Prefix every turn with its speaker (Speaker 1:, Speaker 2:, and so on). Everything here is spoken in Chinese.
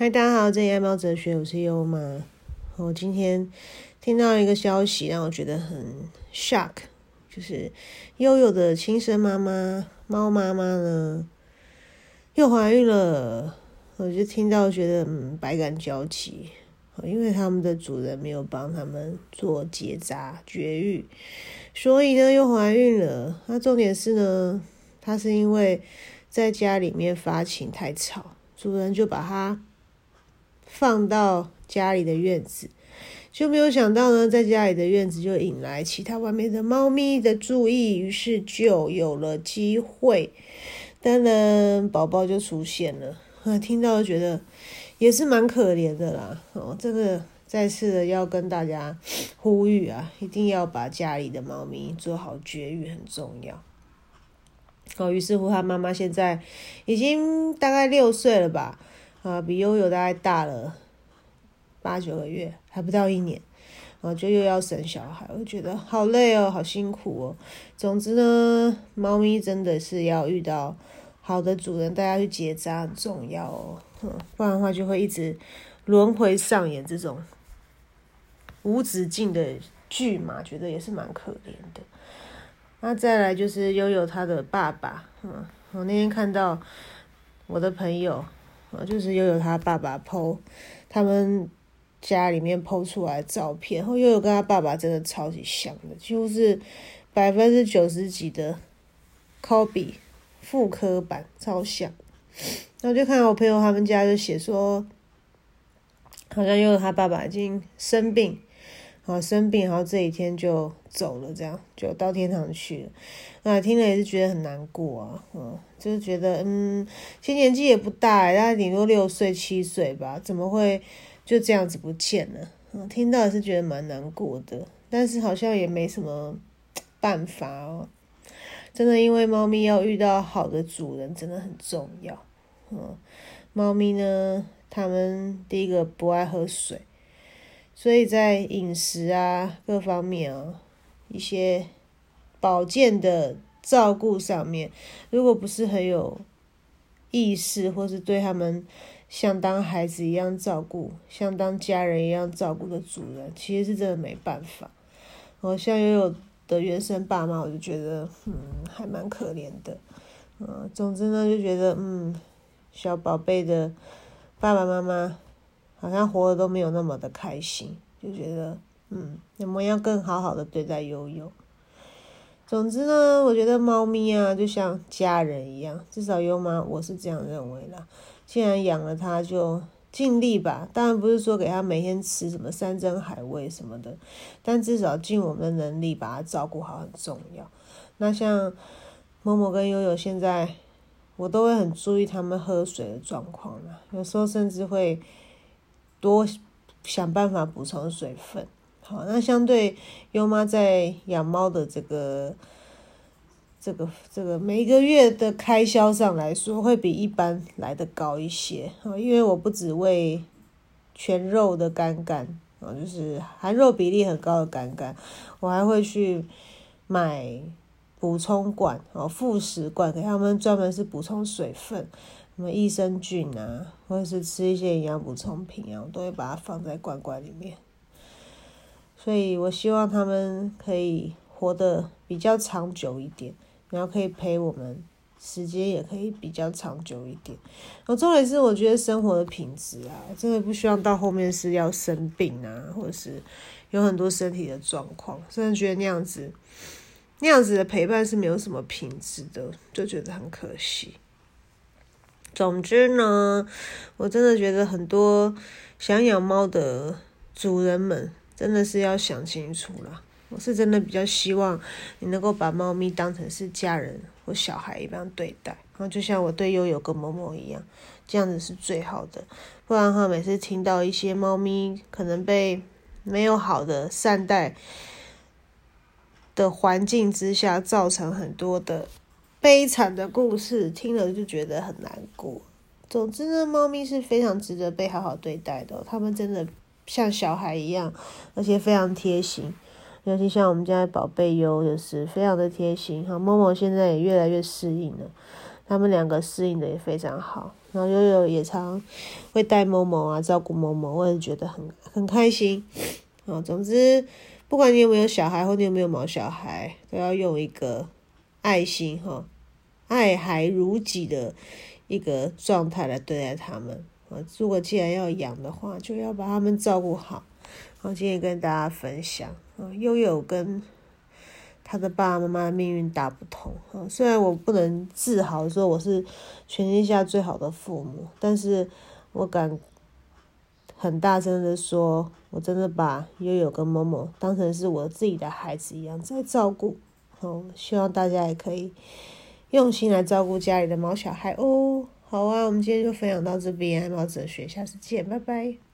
Speaker 1: 嗨，大家好，这里爱猫哲学，我是优妈。我今天听到一个消息，让我觉得很 shock，就是悠悠的亲生妈妈猫妈妈呢又怀孕了。我就听到觉得嗯百感交集，因为他们的主人没有帮他们做结扎绝育，所以呢又怀孕了。那重点是呢，它是因为在家里面发情太吵，主人就把它。放到家里的院子，就没有想到呢，在家里的院子就引来其他外面的猫咪的注意，于是就有了机会，当然宝宝就出现了。啊，听到觉得也是蛮可怜的啦。哦，这个再次的要跟大家呼吁啊，一定要把家里的猫咪做好绝育，很重要。哦，于是乎他妈妈现在已经大概六岁了吧。啊，比悠悠大概大了八九个月，还不到一年，然后就又要生小孩，我觉得好累哦，好辛苦哦。总之呢，猫咪真的是要遇到好的主人，大家去结扎很重要哦，不然的话就会一直轮回上演这种无止境的剧嘛，觉得也是蛮可怜的。那再来就是悠悠他的爸爸，嗯，我那天看到我的朋友。啊，就是又有他爸爸 PO 他们家里面 PO 出来的照片，然后又有跟他爸爸真的超级像的，几乎是百分之九十几的 copy 复刻版，超像。然后就看到我朋友他们家就写说，好像又有他爸爸已经生病。啊，生病，然后这一天就走了，这样就到天堂去了。那听了也是觉得很难过啊，嗯，就是觉得，嗯，其实年纪也不大，大概顶多六岁、七岁吧，怎么会就这样子不见了？听到也是觉得蛮难过的，但是好像也没什么 办法哦。真的，因为猫咪要遇到好的主人真的很重要。嗯，猫咪呢，它们第一个不爱喝水。所以在饮食啊各方面啊一些保健的照顾上面，如果不是很有意识，或是对他们像当孩子一样照顾，像当家人一样照顾的主人，其实是真的没办法。我像悠悠的原生爸妈，我就觉得嗯还蛮可怜的。嗯，总之呢就觉得嗯小宝贝的爸爸妈妈。好像活的都没有那么的开心，就觉得，嗯，我们要更好好的对待悠悠。总之呢，我觉得猫咪啊，就像家人一样，至少优妈我是这样认为啦。既然养了它，就尽力吧。当然不是说给它每天吃什么山珍海味什么的，但至少尽我们的能力把它照顾好很重要。那像某某跟悠悠现在，我都会很注意他们喝水的状况啦，有时候甚至会。多想办法补充水分。好，那相对优妈在养猫的这个、这个、这个每个月的开销上来说，会比一般来的高一些。啊，因为我不只喂全肉的干干，啊，就是含肉比例很高的干干，我还会去买补充罐，哦，副食罐给他们，专门是补充水分。什么益生菌啊，或者是吃一些营养补充品啊，我都会把它放在罐罐里面。所以我希望他们可以活得比较长久一点，然后可以陪我们时间也可以比较长久一点。我重点是我觉得生活的品质啊，真的不希望到后面是要生病啊，或者是有很多身体的状况，真的觉得那样子那样子的陪伴是没有什么品质的，就觉得很可惜。总之呢，我真的觉得很多想养猫的主人们真的是要想清楚了。我是真的比较希望你能够把猫咪当成是家人或小孩一般对待，然后就像我对悠悠跟某某一样，这样子是最好的。不然的话，每次听到一些猫咪可能被没有好的善待的环境之下，造成很多的。悲惨的故事听了就觉得很难过。总之呢，猫咪是非常值得被好好对待的，它们真的像小孩一样，而且非常贴心。尤其像我们家的宝贝优，就是非常的贴心。哈，默默现在也越来越适应了，他们两个适应的也非常好。然后悠悠也常会带某某啊，照顾某某，我也觉得很很开心。哦，总之，不管你有没有小孩，或你有没有毛小孩，都要用一个爱心哈，爱孩如己的一个状态来对待他们。啊，如果既然要养的话，就要把他们照顾好。好，今天跟大家分享啊，悠悠跟他的爸爸妈妈命运大不同啊。虽然我不能自豪说我是全天下最好的父母，但是我敢很大声的说，我真的把悠悠跟某某当成是我自己的孩子一样在照顾。哦，希望大家也可以用心来照顾家里的毛小孩哦。好啊，我们今天就分享到这边，爱猫哲学，下次见，拜拜。